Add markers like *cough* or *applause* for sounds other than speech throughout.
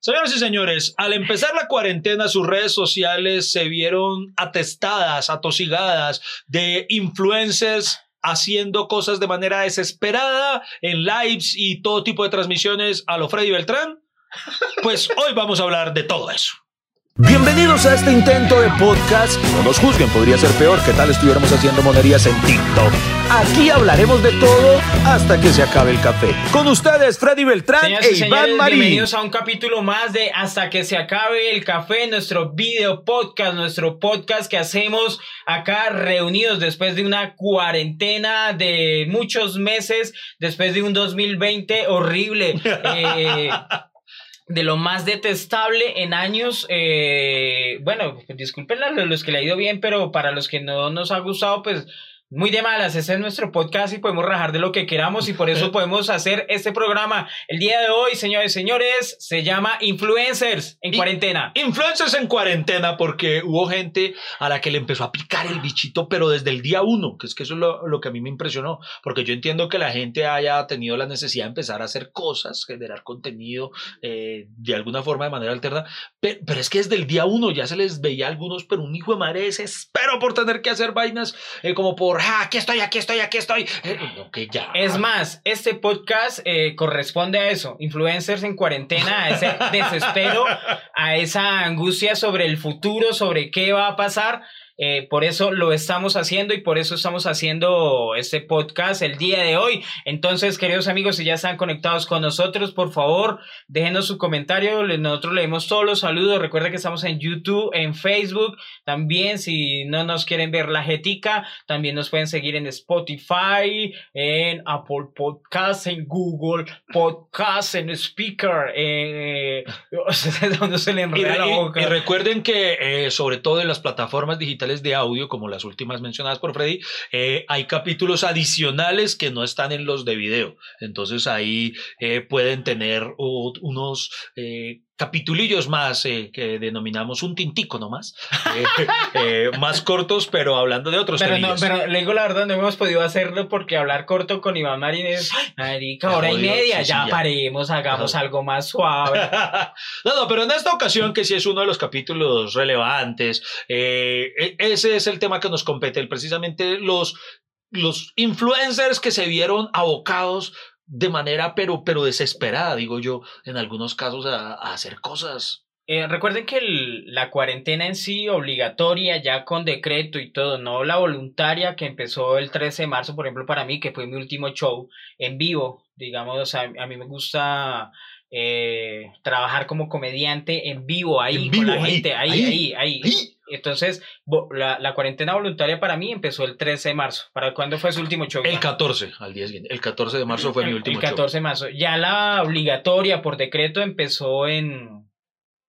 Señoras y señores, al empezar la cuarentena, sus redes sociales se vieron atestadas, atosigadas de influencers haciendo cosas de manera desesperada en lives y todo tipo de transmisiones a lo Freddy Beltrán. Pues hoy vamos a hablar de todo eso. Bienvenidos a este intento de podcast. No nos juzguen, podría ser peor que tal estuviéramos haciendo monerías en TikTok. Aquí hablaremos de todo hasta que se acabe el café. Con ustedes, Freddy Beltrán Señoras e y Iván señores, Marín. bienvenidos a un capítulo más de Hasta que se acabe el café, nuestro video podcast, nuestro podcast que hacemos acá reunidos después de una cuarentena de muchos meses, después de un 2020 horrible. *laughs* eh, de lo más detestable en años, eh, bueno, disculpen a los que le ha ido bien, pero para los que no nos ha gustado, pues muy de malas, ese es nuestro podcast y podemos rajar de lo que queramos y por eso *laughs* podemos hacer este programa. El día de hoy, señores y señores, se llama Influencers en Y- cuarentena. Influencers en cuarentena porque hubo gente a la que le empezó a picar el bichito, pero desde el día uno, que es que eso es lo, lo que a mí me impresionó, porque yo entiendo que la gente haya tenido la necesidad de empezar a hacer cosas, generar contenido eh, de alguna forma, de manera alterna, pero, pero es que desde el día uno ya se les veía a algunos, pero un hijo de madre desespero por tener que hacer vainas eh, como por, ah, aquí estoy, aquí estoy, aquí estoy. Eh, ya. Es más, este podcast eh, corresponde a eso, influencers en cuarentena, a ese *laughs* desespero, a esa angustia sobre el futuro, sobre qué va a pasar. Eh, por eso lo estamos haciendo y por eso estamos haciendo este podcast el día de hoy. Entonces, queridos amigos, si ya están conectados con nosotros, por favor, déjenos su comentario. Nosotros leemos todos los saludos. Recuerda que estamos en YouTube, en Facebook. También, si no nos quieren ver la jetica, también nos pueden seguir en Spotify, en Apple Podcasts, en Google Podcasts, en Speaker. Eh, *laughs* donde se le Y, enreda la y- boca. y recuerden que, eh, sobre todo en las plataformas digitales de audio, como las últimas mencionadas por Freddy, eh, hay capítulos adicionales que no están en los de video. Entonces ahí eh, pueden tener unos eh, capitulillos más eh, que denominamos un tintico nomás, eh, eh, más cortos, pero hablando de otros Pero no, pero le digo la verdad, no hemos podido hacerlo porque hablar corto con Iván Marín es, marica, hora y media, sí, sí, ya, ya. paremos, hagamos algo más suave. *laughs* no, no, pero en esta ocasión, que sí es uno de los capítulos relevantes, eh, e- ese es el tema que nos compete, precisamente los, los influencers que se vieron abocados de manera, pero, pero desesperada, digo yo, en algunos casos a, a hacer cosas. Eh, recuerden que el- la cuarentena en sí, obligatoria, ya con decreto y todo, no la voluntaria que empezó el 13 de marzo, por ejemplo, para mí, que fue mi último show en vivo, digamos, o sea, a mí me gusta eh, trabajar como comediante en vivo, ahí, En con la ahí, gente, ahí, ahí, ahí, ahí. ahí. Entonces, la, la cuarentena voluntaria para mí empezó el 13 de marzo. ¿Para cuándo fue su último show? El Iván? 14, al día siguiente, el 14 de marzo fue mi El- último El 14 de marzo. Ya la obligatoria por decreto empezó en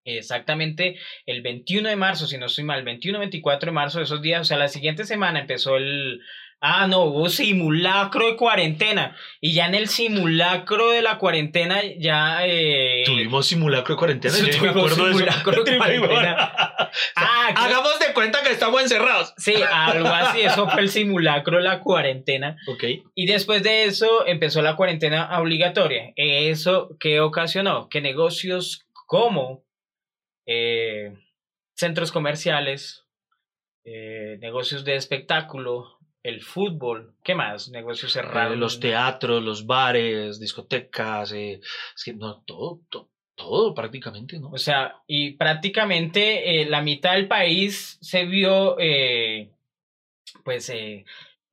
exactamente el 21 de marzo, si no estoy mal, 21, 24 de marzo, esos días, o sea, la siguiente semana empezó el... Ah, no, hubo simulacro de cuarentena. Y ya en el simulacro de la cuarentena ya... Eh. Tuvimos simulacro de cuarentena, yo ni me tuvimos acuerdo de eso. simulacro de *laughs* cuarentena. *laughs* Ah, Hagamos de cuenta que estamos encerrados. Sí, algo así, eso fue el simulacro de la cuarentena. Ok. Y después de eso empezó la cuarentena obligatoria. ¿Eso qué ocasionó? Que negocios como eh, centros comerciales, eh, negocios de espectáculo, el fútbol, ¿qué más? Negocios cerrados. Eh, los teatros, los bares, discotecas, es que no, todo, todo, todo prácticamente, ¿no? O sea, y prácticamente la mitad del país se vio, eh, pues,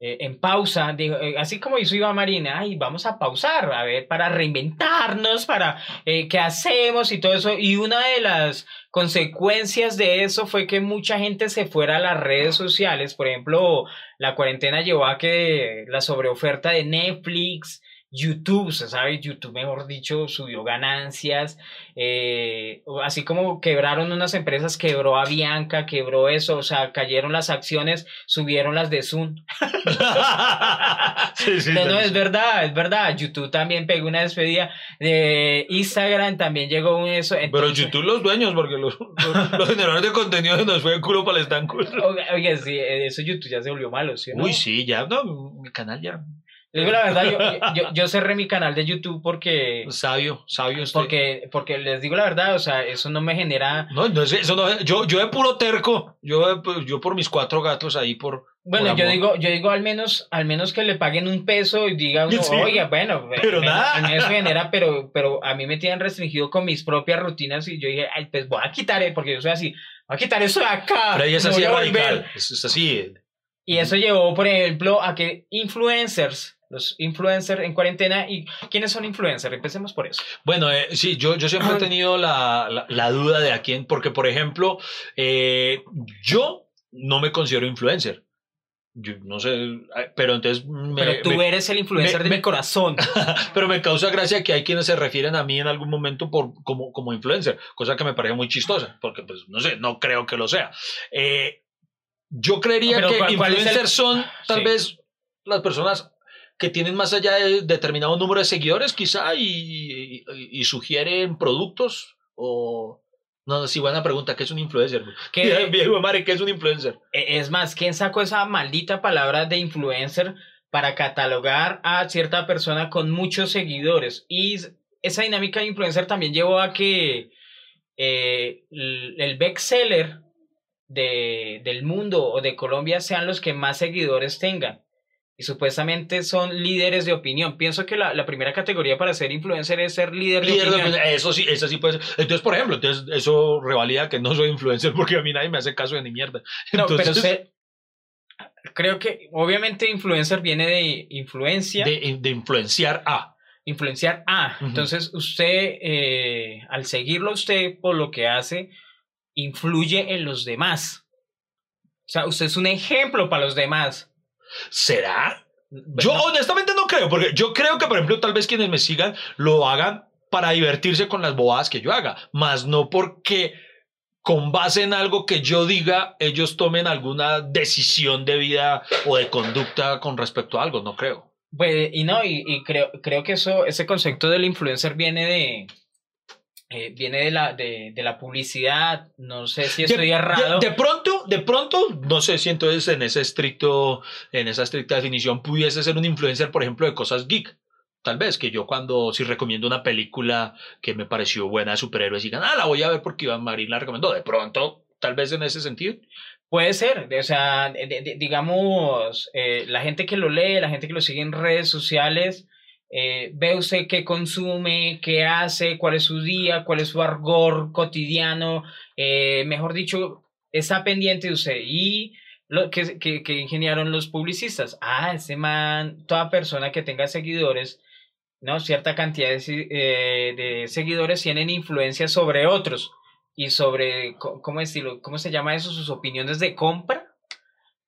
eh, en pausa, digo, eh, así como hizo Iván Marina, ay, vamos a pausar, a ver, para reinventarnos, para eh, qué hacemos y todo eso. Y una de las consecuencias de eso fue que mucha gente se fuera a las redes sociales. Por ejemplo, la cuarentena llevó a que la sobreoferta de Netflix, YouTube, se sabe, YouTube, mejor dicho, subió ganancias, eh, así como quebraron unas empresas, quebró Avianca, quebró eso, o sea, cayeron las acciones, subieron las de Zoom. *laughs* Sí, sí, No, no, es verdad, es verdad. YouTube también pegó una despedida. De Instagram también llegó un eso. Pero YouTube los dueños, porque los, los, los *laughs* generadores de contenido se nos fue el culo para el estanco. Oiga, sí, eso YouTube ya se volvió malo, ¿sí no? Uy, sí, ya, no, mi canal ya. Digo la verdad, yo, yo, yo cerré mi canal de YouTube porque... Sabio, sabio usted. Porque, porque les digo la verdad, o sea, eso no me genera... No, no es- eso no, yo, yo de puro terco, yo, yo por mis cuatro gatos ahí por... Bueno, por yo amor. digo, yo digo al menos, al menos que le paguen un peso y diga uno, Sí. oiga, bueno, *laughs* Pero menos- nada. menos eso genera, pero, pero a mí me tienen restringido con mis propias rutinas y yo dije, ay, pues voy a quitar, eh, porque yo soy así, voy a quitar eso de acá. Pero ahí es así voy de a volver". radical, es, es así. Y eso llevó, por ejemplo, a que influencers, los influencers en cuarentena, ¿y quiénes son influencers? Empecemos por eso. Bueno, eh, sí, yo, yo siempre he tenido la, la, la duda de a quién, porque por ejemplo, eh, yo no me considero influencer. Yo no sé, eh, pero entonces me, Pero tú me- eres el influencer me- de mi corazón. *laughs* pero me causa gracia que hay quienes se refieren a mí en algún momento por, como, como influencer, cosa que me parece muy chistosa, porque pues no sé, no creo que lo sea. Eh, yo creería que ¿cuál- cuál es el- influencers son tal Sí. vez las personas que tienen más allá de determinado número de seguidores quizá y, y- y sugieren productos o... No, sí, buena pregunta, ¿qué es un influencer? Que- *laughs* Viejo madre, ¿qué es un influencer? Eh, Es más, ¿quién sacó esa maldita palabra de influencer para catalogar a cierta persona con muchos seguidores? Y esa dinámica de influencer también llevó a que eh, el bestseller de, del mundo o de Colombia sean los que más seguidores tengan. Y supuestamente son líderes de opinión. Pienso que la, la primera categoría para ser influencer es ser líder de Líder de opinión. Eso sí, eso sí puede ser. Entonces, por ejemplo, entonces eso revalida que no soy influencer porque a mí nadie me hace caso de ni mierda. No, pero Entonces, ser- creo que obviamente influencer viene de influencia. de, de influenciar a. influenciar a. Entonces, usted, eh, al seguirlo usted por lo que hace, influye en los demás. O sea, usted es un ejemplo para los demás. ¿Será? Yo honestamente no creo, porque yo creo que, por ejemplo, tal vez quienes me sigan lo hagan para divertirse con las bobadas que yo haga, más no porque con base en algo que yo diga, ellos tomen alguna decisión de vida o de conducta con respecto a algo, no creo. pues, y no, y, y creo, creo que eso, ese concepto del influencer viene de. Eh, viene de la, de, de la publicidad. No sé si estoy de, errado. de- de pronto, de pronto, no sé si entonces en ese estricto, en esa estricta definición pudiese ser un influencer, por ejemplo, de cosas geek. Tal vez que yo cuando si recomiendo una película que me pareció buena de superhéroes digan, ah, la voy a ver porque Iván Marín la recomendó. De pronto, tal vez en ese sentido. Puede ser, o sea, digamos, eh, la gente que lo lee, la gente que lo sigue en redes sociales, eh, ve usted qué consume, qué hace, cuál es su día, cuál es su argor cotidiano, eh, mejor dicho, está pendiente de usted. Y lo que, que, que ingeniaron los publicistas, ah, ese man, toda persona que tenga seguidores, ¿no? Cierta cantidad de, eh, de seguidores tienen influencia sobre otros y sobre, ¿cómo, decirlo? ¿cómo se llama eso? Sus opiniones de compra.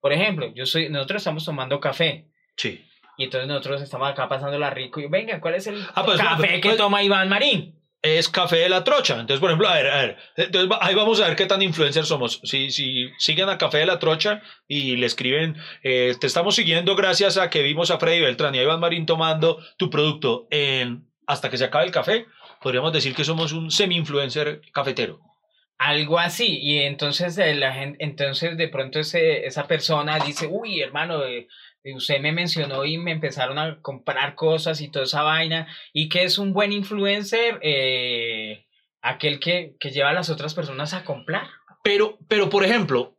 Por ejemplo, yo soy, nosotros estamos tomando café Sí. Y entonces nosotros estamos acá pasándola rico y venga, ¿cuál es el Ah, pues, café pues, que pues- toma Iván Marín? Es café de la trocha. Entonces, por ejemplo, a ver, a ver. Entonces, ahí vamos a ver qué tan influencers somos. Si, si siguen a Café de la Trocha y le escriben, eh, te estamos siguiendo gracias a que vimos a Freddy Beltrán y a Iván Marín tomando tu producto en, hasta que se acabe el café, podríamos decir que somos un semi-influencer cafetero. Algo así, y entonces eh, la gente, entonces de pronto ese, esa persona dice, uy, hermano, eh, usted me mencionó y me empezaron a comprar cosas y toda esa vaina, y que es un buen influencer, eh, aquel que, que lleva a las otras personas a comprar. Pero, pero por ejemplo,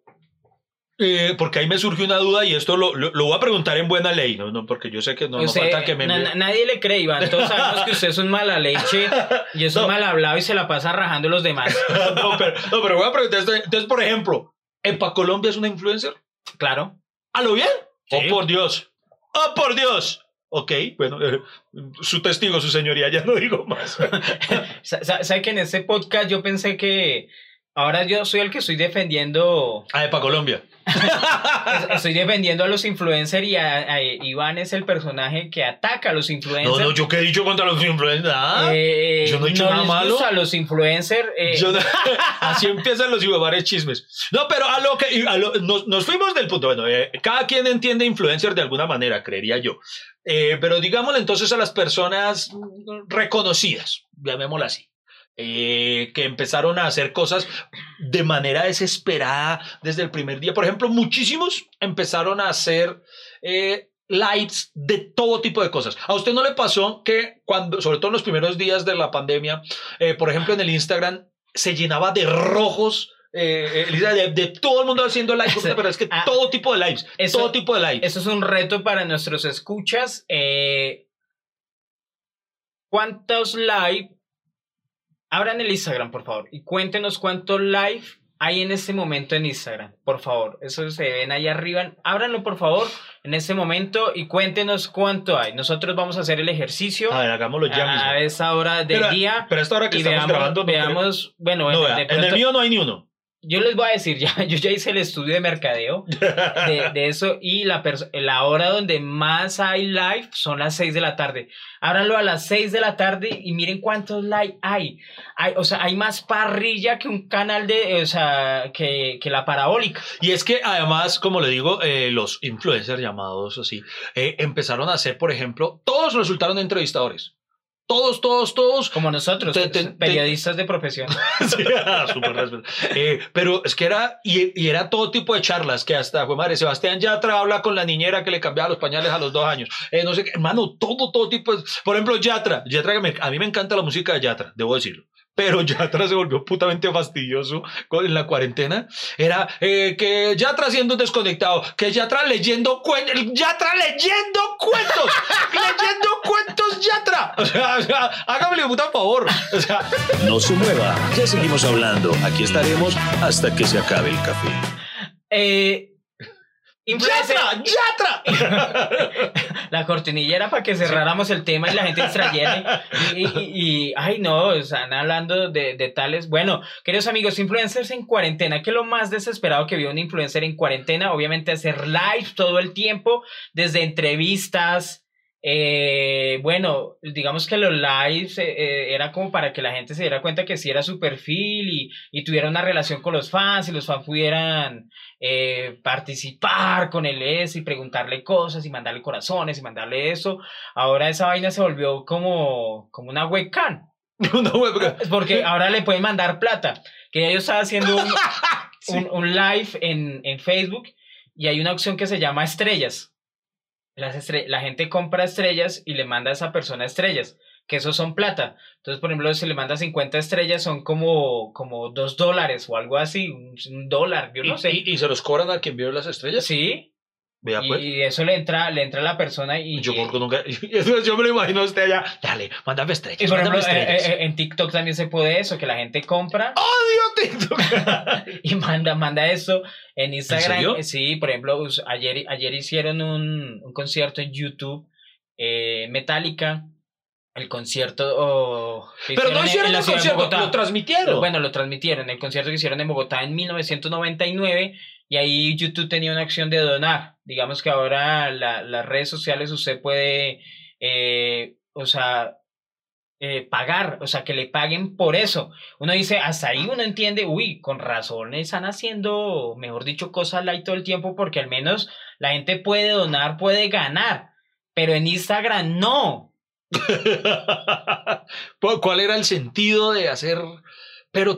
eh, porque ahí me surge una duda y esto lo, lo, lo voy a preguntar en buena ley, ¿no? no porque yo sé que no, no falta que me... na- na- nadie le cree, Iván, *laughs* todos sabemos que usted es un mala leche y es *laughs* un No. mal hablado y se la pasa rajando a los demás. *laughs* no, pero, no, pero voy a preguntar esto. Entonces, por ejemplo, ¿Epa Colombia es una influencer? Claro. ¿A lo bien? Sí. Oh, por Dios. Oh, por Dios. Ok, bueno, eh, su testigo, su señoría, ya no digo más. *laughs* Sa- sa- ¿Sabe que en este podcast yo pensé que ahora yo soy el que estoy defendiendo, Ah, Epa Colombia. Es- *laughs* estoy defendiendo a los influencers y a, a- Iván es el personaje que ataca a los influencers. No, no, yo qué he dicho contra los influencers. Eh, yo no he dicho nada les malo. gusta a los influencers. eh, Yo no- *laughs* así empiezan los ibabares chismes. No, pero a lo que a lo- nos, nos fuimos del punto. Bueno, eh, cada quien entiende influencer de alguna manera, creería yo. Eh, pero digámosle entonces a las personas reconocidas, llamémosla así, eh, que empezaron a hacer cosas de manera desesperada desde el primer día. Por ejemplo, muchísimos empezaron a hacer eh, lives de todo tipo de cosas. ¿A usted no le pasó que cuando, sobre todo en los primeros días de la pandemia, eh, por ejemplo en el Instagram, se llenaba de rojos? eh, de, de todo el mundo haciendo lives, *laughs* pero es que Ah, todo tipo de lives, eso- todo tipo de lives. Eso es un reto para nuestros escuchas. Eh, ¿Cuántos live? Abran el Instagram, por favor, y cuéntenos cuántos live hay en este momento en Instagram, por favor. Eso se ven ahí arriba. Ábranlo, por favor, en este momento y cuéntenos cuánto hay. Nosotros vamos a hacer el ejercicio A ver, hagámoslo ya mismo. a esa hora del Pero- día. Pero a esta hora que estamos veamos, grabando, no creo- veamos bueno, No, en el mío no hay ni uno. Yo les voy a decir, *laughs* ya, yo ya hice el estudio de mercadeo de, de *laughs* eso y la hora donde más hay live son las 6 de la tarde. Ábranlo a las 6 de la tarde y miren cuántos live hay. hay o sea, hay más parrilla que un canal de, o sea, que, que la parabólica. Y es que además, como le digo, eh, los influencers llamados así, eh, empezaron a hacer, por ejemplo, todos resultaron entrevistadores. Todos, todos, todos. Como nosotros, Te- te- te- periodistas de profesión. *laughs* Sí, respeto. Eh, pero es que era, y, y era todo tipo de charlas que hasta, fue madre, Sebastián Yatra habla con la niñera que le cambiaba los pañales a los dos años. Eh, no sé qué, hermano, todo, todo tipo de, por ejemplo, Yatra, Yatra que me- a mí me encanta la música de Yatra, debo decirlo. Pero Yatra *laughs* se volvió putamente fastidioso con- en la cuarentena. Era eh, que Yatra siendo desconectado, que Yatra leyendo cuentos, Yatra *laughs* leyendo cuentos, leyendo cuentos Yatra. O sea, o sea, hágame un puta favor. O sea, No se mueva, ya seguimos hablando. Aquí estaremos hasta que se acabe el café. Eh, ¡Yatra! ¡Yatra! *laughs* La cortinilla era para que cerráramos el tema y la gente extrayera. Y, y- y- ay, no, están hablando de, de tales. Bueno, queridos amigos, influencers en cuarentena. ¿Qué es lo más desesperado que vio un influencer en cuarentena? Obviamente hacer live todo el tiempo, desde entrevistas. Eh, bueno, digamos que los lives eh, eh, era como para que la gente se diera cuenta que sí era su perfil y, y tuviera una relación con los fans y los fans pudieran eh, participar con el S y preguntarle cosas y mandarle corazones y mandarle eso. Ahora esa vaina se volvió como, como una webcam. *laughs* No, güey, porque- ahora le pueden mandar plata. Que yo estaba haciendo un, *laughs* Sí. un, un live en, en Facebook y hay una opción que se llama estrellas. Las estre- la gente compra estrellas y le manda a esa persona estrellas, que eso son plata. Entonces, por ejemplo, si le manda 50 estrellas son como, como 2 dólares o algo así, un, un dólar, yo no ¿Y, sé. y- y se los cobran a quien vio las estrellas? Sí, Vea, pues. y eso le entra, le entra a la persona y... yo, porque nunca, *laughs* yo me lo imagino a usted allá. Dale, mándame estrellas. y por mándame ejemplo, eh, estrellas. eh, en TikTok también se puede eso, que la gente compra *laughs* ¡Odio TikTok! *laughs* y manda, manda eso. En Instagram, eh, sí, por ejemplo, ayer, ayer hicieron un, un concierto en YouTube, eh, Metallica, el concierto... oh, Pero no hicieron en el concierto, lo transmitieron. Bueno, lo transmitieron, el concierto que hicieron en Bogotá en 1999 y ahí YouTube tenía una acción de donar. Digamos que ahora la- las redes sociales usted puede, eh, o sea, eh, pagar, o sea, que le paguen por eso. Uno dice, hasta ahí uno entiende, uy, con razón están haciendo, mejor dicho, cosas light todo el tiempo porque al menos la gente puede donar, puede ganar, pero en Instagram no. *laughs* Pues, ¿Cuál era el sentido de hacer, pero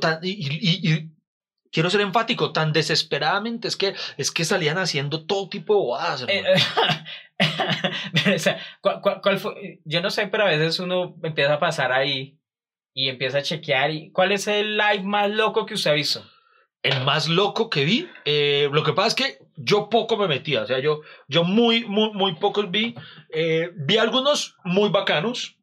quiero ser enfático, tan desesperadamente, es que, es que salían haciendo todo tipo de bobadas. Eh, *laughs* o sea, ¿cuál- cuál- cuál fue? Yo no sé, pero a veces uno empieza a pasar ahí y empieza a chequear. Y, ¿Cuál es el live más loco que usted ha visto? el más loco que vi. eh, lo que pasa es que yo poco me metía, o sea, yo, yo muy, muy, muy pocos vi. Eh, vi algunos muy bacanos,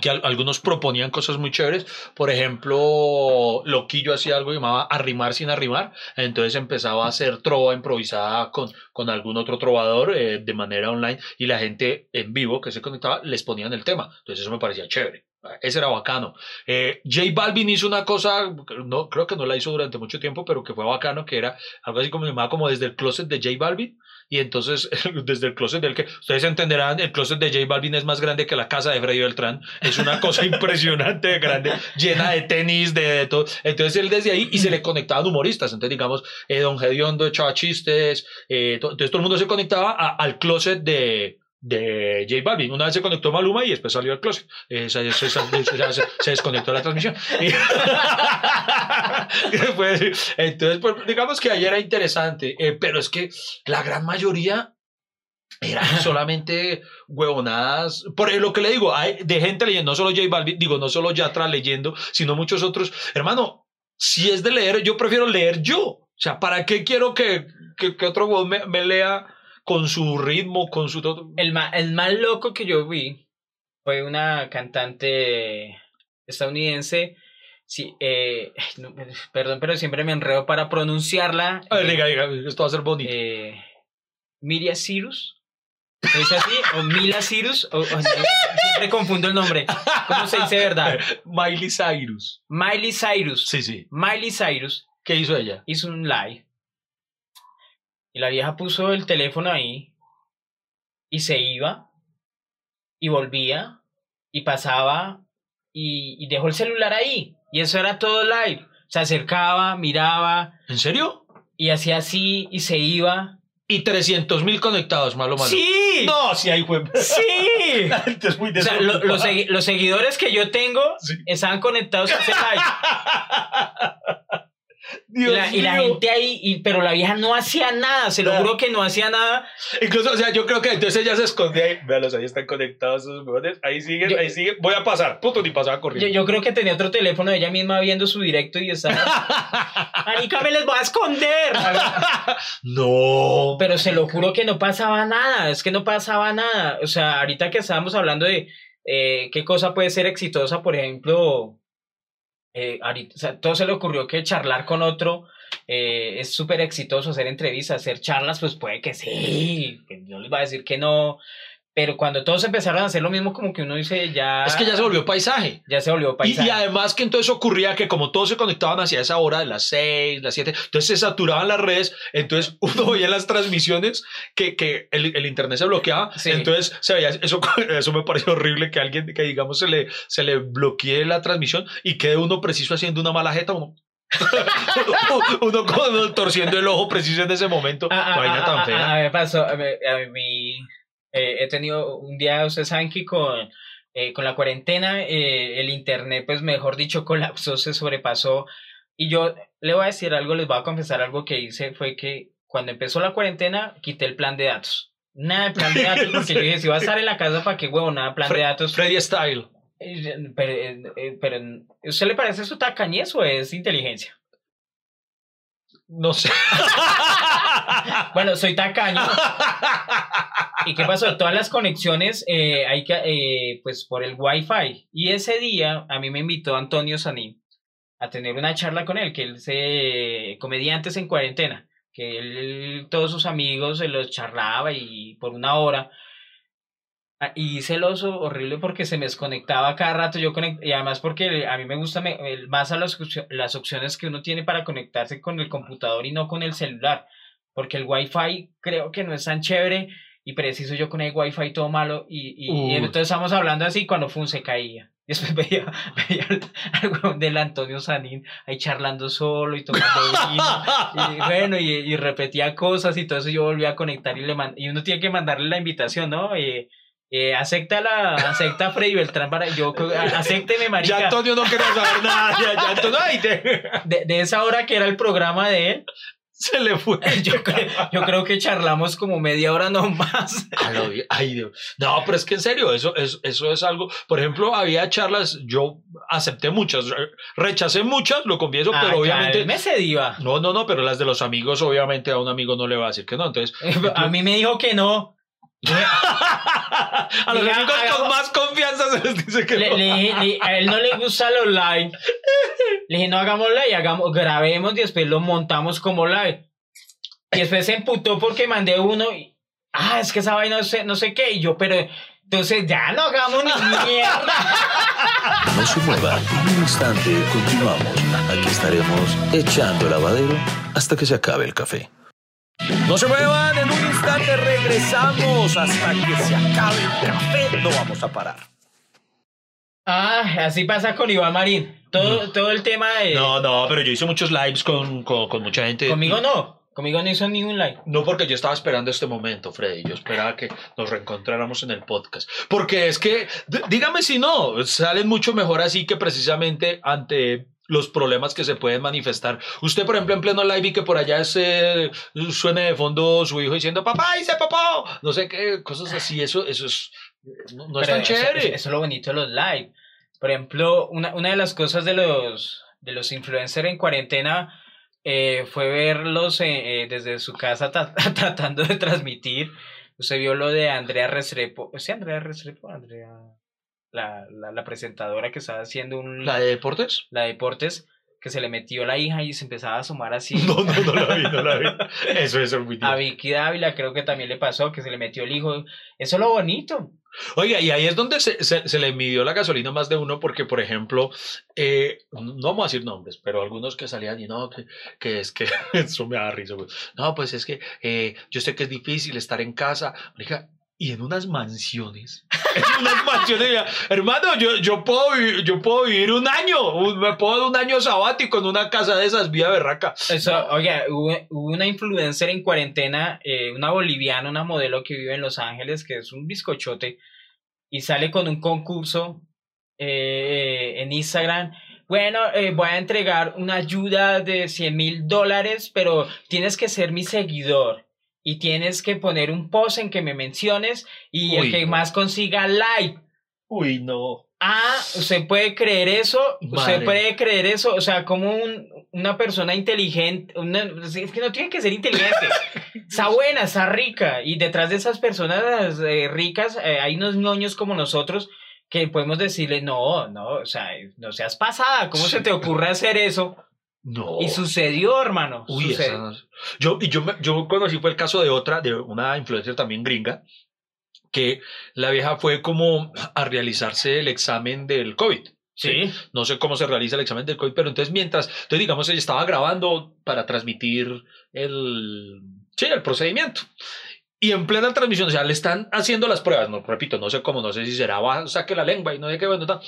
que al- algunos proponían cosas muy chéveres. Por ejemplo, Loquillo hacía algo que llamaba arrimar sin arrimar. Entonces empezaba a hacer trova improvisada con, con algún otro trovador eh, de manera online y la gente en vivo que se conectaba les ponían el tema. Entonces eso me parecía chévere. Ese era bacano. Eh, J Balvin hizo una cosa, no, creo que no la hizo durante mucho tiempo, pero que fue bacano, que era algo así como llamaba como desde el closet de J Balvin. Y entonces, *laughs* desde el closet del que, ustedes entenderán, el closet de J Balvin es más grande que la casa de Freddy Beltrán. Es una cosa *laughs* impresionante de grande, llena de tenis, de, todo. Entonces él desde ahí y se le conectaban humoristas. Entonces, digamos, eh, Don Gediondo echaba chistes. eh, to- entonces todo el mundo se conectaba al closet de, de J Balvin. Una vez se conectó Maluma y después salió al closet. Eh, se, se- se- se- desconectó la transmisión. *laughs* Y- Después, *laughs* entonces, pues, digamos que ayer era interesante, eh, pero es que la gran mayoría eran *laughs* solamente huevonadas. Por lo que le digo, hay de gente leyendo, no solo J Balvin, digo, no solo Yatra leyendo, sino muchos otros. Hermano, si es de leer, yo prefiero leer yo. O sea, ¿para qué quiero que, que, que otro me, me lea con su ritmo, con su todo? El, ma- el más loco que yo vi fue una cantante estadounidense. Sí, eh, no, perdón, pero siempre me enredo para pronunciarla. A ver, diga, diga, esto va a ser bonito. Eh, Miria Cyrus. ¿Es así? ¿O Mila Cyrus? O, o- no, siempre confundo el nombre. ¿Cómo se dice verdad? *laughs* Miley Cyrus. Miley Cyrus. Sí, sí. Miley Cyrus ¿Qué hizo ella? hizo un live. Y la vieja puso el teléfono ahí. Y se iba. Y volvía. Y pasaba. Y, y dejó el celular ahí. Y eso era todo live. Se acercaba, miraba. ¿En serio? Y hacía así. Y se iba. Y 300 mil conectados, malo, malo. ¡Sí! No, sí, ahí fue. ¡Sí! *laughs* La gente es muy O sea, lo- los, los seguidores que yo tengo Sí. estaban conectados a ese live. *laughs* Y la, y la mío. gente ahí, y- pero la vieja no hacía nada, se lo juro que no hacía nada. Incluso, o sea, yo creo que entonces ella se esconde ahí. Véalos, ahí están conectados esos huevones. Ahí siguen, Yo- ahí siguen. Voy a pasar. Puto, ni pasaba Yo, corriendo. yo creo que tenía otro teléfono de ella misma viendo su directo y estaba. *laughs* Marica, me les voy a esconder. *laughs* no. Pero se lo juro que no pasaba nada, es que no pasaba nada. O sea, ahorita que estábamos hablando de eh, qué cosa puede ser exitosa, por ejemplo, eh, ahorita, o sea, todo se le ocurrió que charlar con otro eh, es súper exitoso, hacer entrevistas, hacer charlas, pues puede que sí, no les va a decir que no. Pero cuando todos empezaron a hacer lo mismo, como que uno dice ya. Es que ya se volvió paisaje. ya se volvió paisaje. y además que entonces ocurría que como todos se conectaban hacia esa hora de las 6, las 7, entonces se saturaban las redes, entonces *laughs* uno veía las transmisiones que, que el, el internet se bloqueaba, Sí. entonces se veía, eso, *laughs* eso me pareció horrible que alguien, que digamos se le, se le bloquee la transmisión y quede uno preciso haciendo una mala jeta, uno, *laughs* uno, con- torciendo el ojo preciso en ese momento, Ah, tan fea. A pasó, a mí, a mí, eh, he tenido un día, ustedes saben que con, eh, con la cuarentena eh, el internet, pues mejor dicho, *laughs* colapsó, se sobrepasó. Y yo le voy a decir algo, les voy a confesar algo que hice, fue que cuando empezó la cuarentena quité el plan de datos. Nada de plan de datos, porque yo dije, si va a estar en la casa, ¿para qué huevo? Nada, plan de datos. Freddy Style. Eh, Pero, eh, eh, pero, ¿usted le parece eso tacañez o es inteligencia? No sé. *laughs* Bueno, soy tacaño. ¿Y qué pasó? Todas las conexiones eh, hay que, eh, pues por el Wi-Fi. Y ese día a mí me invitó Antonio Sanín a tener una charla con él, que él se comediantes en cuarentena, que él, todos sus amigos se los charlaba y por una hora. Ah, Y hice el oso horrible porque se me desconectaba cada rato. Yo conect- y además porque a mí me gusta me- más a las, opcio- las opciones que uno tiene para conectarse con el computador y no con el celular. Porque el Wi-Fi creo que no es tan chévere y preciso yo con el Wi-Fi todo malo. Y, y- entonces estamos hablando así cuando Fun se caía. Y *laughs* después veía, veía al, del Antonio Sanín ahí charlando solo y tomando vino. Y bueno, y, y repetía cosas y todo eso yo volví a conectar y le man- y uno tiene que mandarle la invitación, ¿no? Eh, eh, acepta la, acepta a Freddy Beltrán para yo acépteme Ya marica Antonio no quería saber nada. Ya, ya Antonio, ay, te- de, de esa hora que era el programa de él se le fue. *laughs* yo, yo creo que charlamos como media hora nomás. Ay, Dios. No, pero es que en serio, eso, eso, eso es algo. Por ejemplo, había charlas, yo acepté muchas, re- rechacé muchas, lo confieso, pero obviamente. me se diva No, no, no, pero las de los amigos, obviamente a un amigo no le va a decir que no. Entonces, *laughs* a mí me dijo que no a los Diga, amigos con más confianza se les dice que le, no. le dije- le- a él no le gusta los live. Le dije, no hagamos live, hagamos, grabemos y después lo montamos como live. Y después se emputó porque mandé uno y, ah, es que esa vaina no sé, no sé qué. Y yo, pero, entonces ya no hagamos ni *laughs* mierda. No se mueva, en un instante continuamos. Aquí estaremos echando lavadero hasta que se acabe el café. No se muevan, en un instante regresamos hasta que se acabe el café. No vamos a parar. Ah, así pasa con Iván Marín. Todo, todo el tema de... No, no, pero yo hice muchos lives con, con, con mucha gente. Conmigo no. Conmigo no hizo ni un live. No, porque yo estaba esperando este momento, Freddy. Yo esperaba que nos reencontráramos en el podcast. Porque es que, dígame si no, salen mucho mejor así que precisamente ante los problemas que se pueden manifestar. Usted, por ejemplo, en pleno live y que por allá se suene de fondo su hijo diciendo, papá, hice papá, no sé qué, cosas así, eso, eso es, no, no es tan eso- chévere. Eso, eso es lo bonito de los live. Por ejemplo, una, una de las cosas de los, de los influencers en cuarentena eh, fue verlos eh, eh, desde su casa ta- *laughs* tratando de transmitir. Usted vio lo de Andrea Restrepo. ¿Sí, Andrea Restrepo? Andrea, la, la, la presentadora que estaba haciendo un, ¿La de deportes? la de deportes, que se le metió la hija y se empezaba a asomar así. *laughs* No, no, no la vi, no la vi. *laughs* Eso, eso es muy A divertido. Vicky Dávila creo que también le pasó, que se le metió el hijo. Eso es lo bonito. Oiga, y ahí es donde se, se, se le midió la gasolina más de uno, porque, por ejemplo, eh, no vamos a decir nombres, pero algunos que salían y no, que, que es que *laughs* eso me da risa. No, pues es que eh, yo sé que es difícil estar en casa, marica, y en unas mansiones. Mansiones, ya, hermano, yo, yo, puedo, yo puedo vivir un año, un- me puedo dar un año sabático en una casa de esas, vía berraca. Eso, hubo una influencer en cuarentena, eh, una boliviana, una modelo que vive en Los Ángeles, que es un bizcochote, y sale con un concurso eh, en Instagram. Bueno, eh, voy a entregar una ayuda de 100 mil dólares, pero tienes que ser mi seguidor. Y tienes que poner un post en que me menciones y Uy, el que no. más consiga like. Uy, no. Ah, usted puede creer eso, usted Madre. puede creer eso, o sea, como un- una persona inteligente, una- es que no tiene que ser inteligente, *laughs* está buena, está rica, y detrás de esas personas eh, ricas eh, hay unos ñoños como nosotros que podemos decirle, no, no, o sea, no seas pasada, ¿cómo se te ocurre hacer eso? No. Y sucedió, hermano. Uy, sucedió. esa yo, y yo, yo conocí fue el caso de otra, de una influencer también gringa, que la vieja fue como a realizarse el examen del COVID. Sí, No sé cómo se realiza el examen del COVID, pero entonces mientras, entonces digamos, ella estaba grabando para transmitir el, sí, el procedimiento. Y en plena transmisión, o sea, le están haciendo las pruebas, no, repito, no sé cómo, no sé si será, va, saque la lengua y no sé qué, bueno, tal.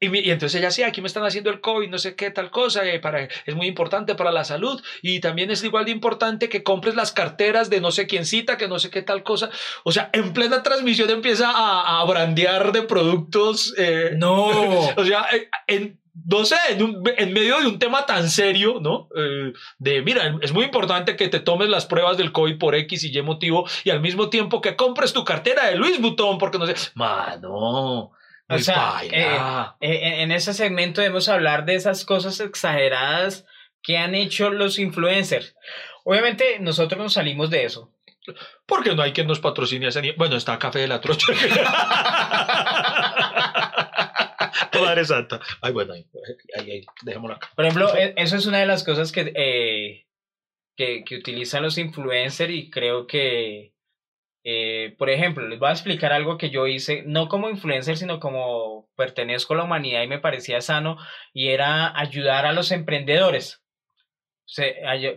Y, y entonces ella, sí, aquí me están haciendo el COVID, no sé qué, tal cosa, eh, para, es muy importante para la salud y también es igual de importante que compres las carteras de no sé quién cita, que no sé qué tal cosa. O sea, en plena transmisión empieza a, a brandear de productos. eh, no, *laughs* o sea, eh, en, no sé, en, un- en medio de un tema tan serio, ¿no? Eh, de, mira, es muy importante que te tomes las pruebas del COVID por X y Y motivo y al mismo tiempo que compres tu cartera de Luis Butón, porque no sé, mano, O sea, paila. Eh, en, en ese segmento debemos hablar de esas cosas exageradas que han hecho los influencers. Obviamente nosotros nos salimos de eso. porque no hay quien nos patrocine ese ni- Bueno, está Café de la Trocha. *laughs* Madre Santa. Ay, bueno, ahí, ahí, ahí, dejémoslo acá. Por ejemplo, e- eso es una de las cosas que, eh, que, que utilizan los influencers y creo que, eh, por ejemplo, les voy a explicar algo que yo hice, no como influencer, sino como pertenezco a la humanidad y me parecía sano, y era ayudar a los emprendedores. O sea,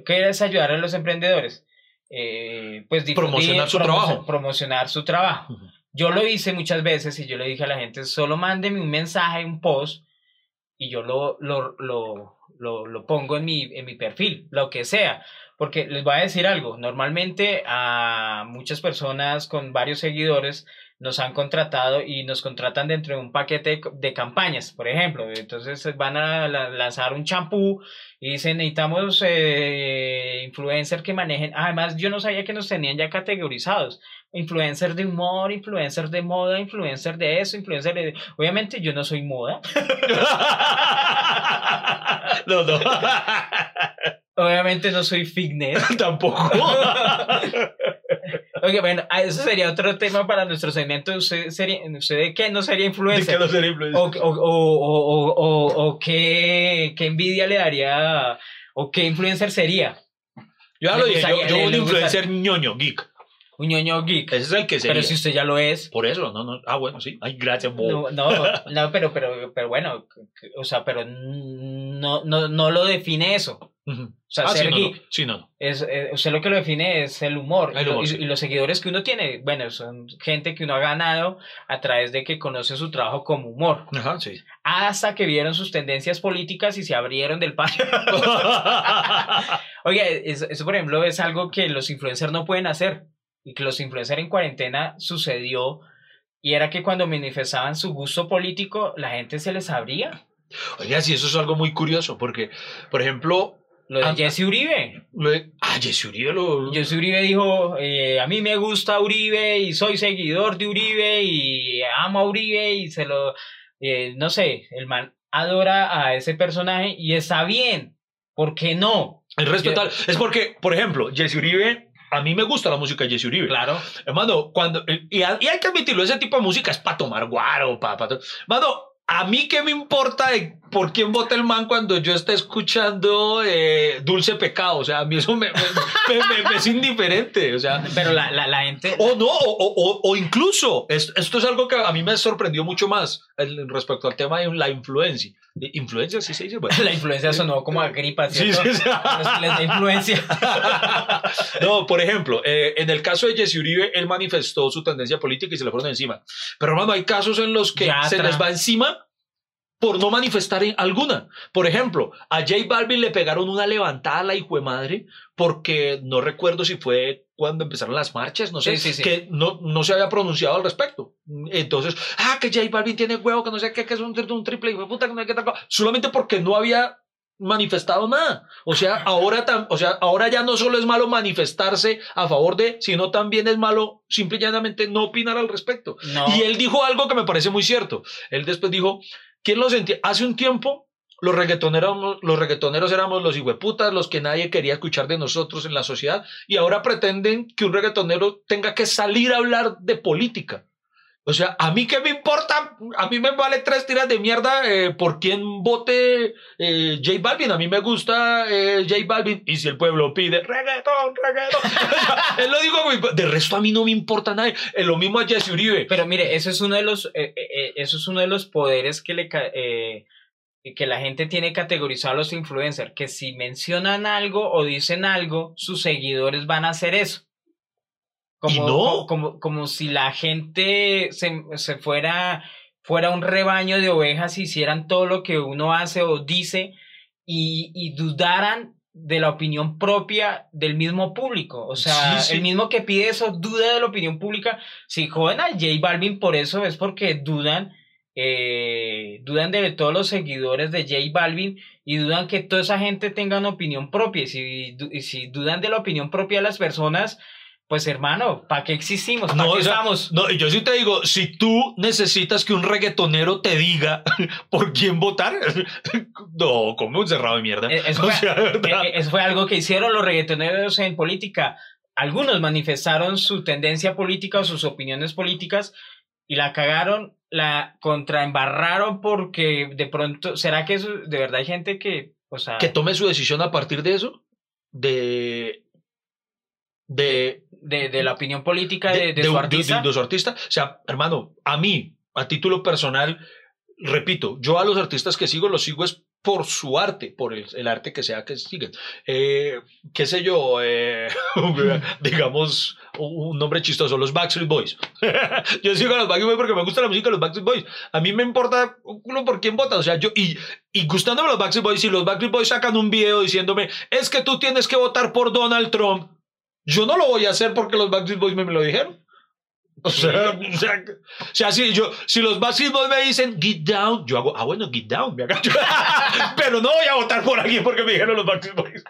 ¿Qué es ayudar a los emprendedores? Eh, pues difundir- Promocionar su trabajo. Promocionar su trabajo. Yo lo hice muchas veces y yo le dije a la gente, solo mándeme un mensaje, un post, y yo lo, lo, lo, lo, lo pongo en mi, en mi perfil, lo que sea. Porque les voy a decir algo, normalmente a muchas personas con varios seguidores nos han contratado y nos contratan dentro de un paquete de, campañas, por ejemplo. Entonces van a la- lanzar un champú y dicen, necesitamos eh, influencers que manejen. Además, yo no sabía que nos tenían ya categorizados influencer de humor, influencer de moda, influencer de eso, influencer de... Obviamente yo no soy moda, *laughs* No, no. *laughs* obviamente no soy fitness. *laughs* Tampoco. *laughs* Oye, bueno, ah, eso sería otro tema para nuestro segmento. ¿Usted, sería, usted de qué no sería ¿De influencer? qué no ser influencer? O, o, o, o, qué, qué envidia le daría, o qué influencer sería. Yo ya lo dije, yo, un influencer ñoño, geek. Un ñoño geek. Ese es el que sería. Pero si usted ya lo es. Por eso, no, no. Ah, bueno, sí. Ay, gracias, Bo. No, no, *laughs* no, pero, pero, pero bueno, o sea, pero no, no, no lo define eso. O sea, Ah, sí, ser no, geek. no. Sí, no. Es, eh, usted lo que lo define es el humor. El y lo- humor, y, sí. y los seguidores que uno tiene, bueno, son gente que uno ha ganado a través de que conoce su trabajo como humor. Ajá, sí. Hasta que vieron sus tendencias políticas y se abrieron del patio. *laughs* Oye, eso, eso, por ejemplo es algo que los influencers no pueden hacer. Y que los influencers en cuarentena sucedió. Y era que cuando manifestaban su gusto político, la gente se les abría. Oiga, sí, eso es algo muy curioso, porque, por ejemplo, Lo de Ah, Jesse Uribe. lo de- ah, Jesse Uribe lo... Jesse Uribe dijo, eh, a mí me gusta Uribe y soy seguidor de Uribe y amo a Uribe y se lo, eh, no sé, el man adora a ese personaje y está bien, ¿por qué no? Es respetable. Es porque, por ejemplo, Jesse Uribe, a mí me gusta la música de Jesse Uribe. Claro. Hermano, cuando. Y, a- y hay que admitirlo, ese tipo de música es para tomar guaro, para. Mano, a mí qué me importa de por quién vota el man cuando yo esté escuchando eh, Dulce Pecado. O sea, a mí eso me, me- me- me- me es indiferente. O sea. Pero la, la, la gente... O no, o, o- o- incluso, es- esto es algo que a mí me sorprendió mucho más el- respecto al tema de la influencia. ¿Influencia? Sí se dice. Bueno. *laughs* La influencia sonó como a gripa, Sí, ¿cierto? sí, sí. *laughs* Les da influencia. *laughs* no, por ejemplo, eh, en el caso de Jesse Uribe, él manifestó su tendencia política y se le fueron encima. Pero, hermano, hay casos en los que se les va encima por no manifestar en alguna. Por ejemplo, a J Balvin le pegaron una levantada a la hijo de madre porque no recuerdo si fue cuando empezaron las marchas, no sé, Sí, sí, que no, no se había pronunciado al respecto. Entonces, ah, que J Balvin tiene huevo, que no sé qué, que es un, un triple de puta, que no sé qué tal. Solamente porque no había manifestado nada. O sea, *laughs* ahora, tam- o sea, ahora ya no solo es malo manifestarse a favor de, sino también es malo simple y llanamente no opinar al respecto. No. Y él dijo algo que me parece muy cierto. Él después dijo, ¿quién lo sentía? Hace un tiempo los reggaetoneros, los reggaetoneros éramos los hijueputas, los que nadie quería escuchar de nosotros en la sociedad, y ahora pretenden que un reggaetonero tenga que salir a hablar de política. O sea, a mí qué me importa, a mí me vale tres tiras de mierda eh, por quién vote eh, J Balvin. A mí me gusta eh, J Balvin. Y si el pueblo pide reggaetón, reggaetón. *laughs* O sea, él lo digo, de resto a mí no me importa nada. Lo mismo a Jesse Uribe. Pero mire, eso es uno de los, eh, eh, eso es uno de los poderes que le que la gente tiene categorizado a los influencers, que si mencionan algo o dicen algo, sus seguidores van a hacer eso. Como, como, como, como si la gente se, se fuera, fuera un rebaño de ovejas y hicieran todo lo que uno hace o dice y, y dudaran de la opinión propia del mismo público. O sea, Sí, sí. el mismo que pide eso duda de la opinión pública. Si joden a J Balvin por eso es porque dudan, eh, dudan de todos los seguidores de J Balvin y dudan que toda esa gente tenga una opinión propia. Y si, y si dudan de la opinión propia de las personas, pues hermano, ¿para qué existimos? ¿Para No, qué o sea, estamos? No, yo sí te digo, si tú necesitas que un reggaetonero te diga *laughs* por quién votar, *laughs* no, como un cerrado de mierda. Eh, eso *laughs* O fue- sea. Eh, Eso fue algo que hicieron los reggaetoneros en política. Algunos manifestaron su tendencia política o sus opiniones políticas y la cagaron, la contraembarraron porque de pronto, ¿será que eso, de verdad hay gente que, o sea, que tome su decisión a partir de eso, de... De, de, de la opinión política de, de su un- artista? de su artista. O sea, hermano, a mí, a título personal, repito, yo a los artistas que sigo los sigo es por su arte, por el, el arte que sea que siguen. Eh, qué sé yo, eh, *laughs* digamos, un nombre chistoso, los Backstreet Boys. *laughs* yo sigo a los Backstreet Boys porque me gusta la música de los Backstreet Boys. A mí me importa un culo por quién vota. O sea, yo, y, y gustándome los Backstreet Boys, si los Backstreet Boys sacan un video diciéndome, es que tú tienes que votar por Donald Trump, yo no lo voy a hacer porque los Backstreet Boys me, me lo dijeron. O sea, o sea, o sea, si, yo, si los Boys me dicen get down, yo hago, ah, bueno, get down, me agacho. *laughs* Pero no voy a votar por alguien porque me dijeron los Boys.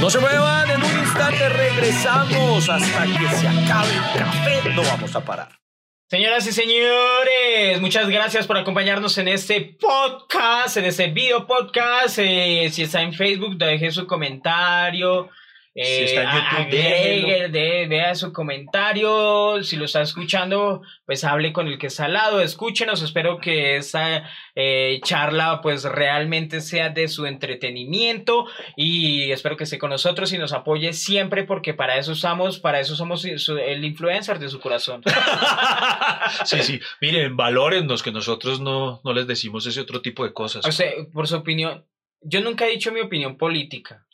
No se muevan, en un instante regresamos hasta que se acabe el café. No vamos a parar. Señoras y señores, muchas gracias por acompañarnos en este podcast, en este video podcast. Eh, si está en Facebook, deje su comentario. Si Eh, está en a- YouTube, agregue, de- vea su comentario. Si lo está escuchando, pues hable con el que está al lado. Escúchenos. Espero que esta eh, charla, pues realmente sea de su entretenimiento. Y espero que esté con nosotros y nos apoye siempre, porque para eso estamos, para eso somos su- el influencer de su corazón. *laughs* Sí, sí, miren, valórennos que nosotros no, no les decimos ese otro tipo de cosas. O sea, por su opinión, yo nunca he dicho mi opinión política,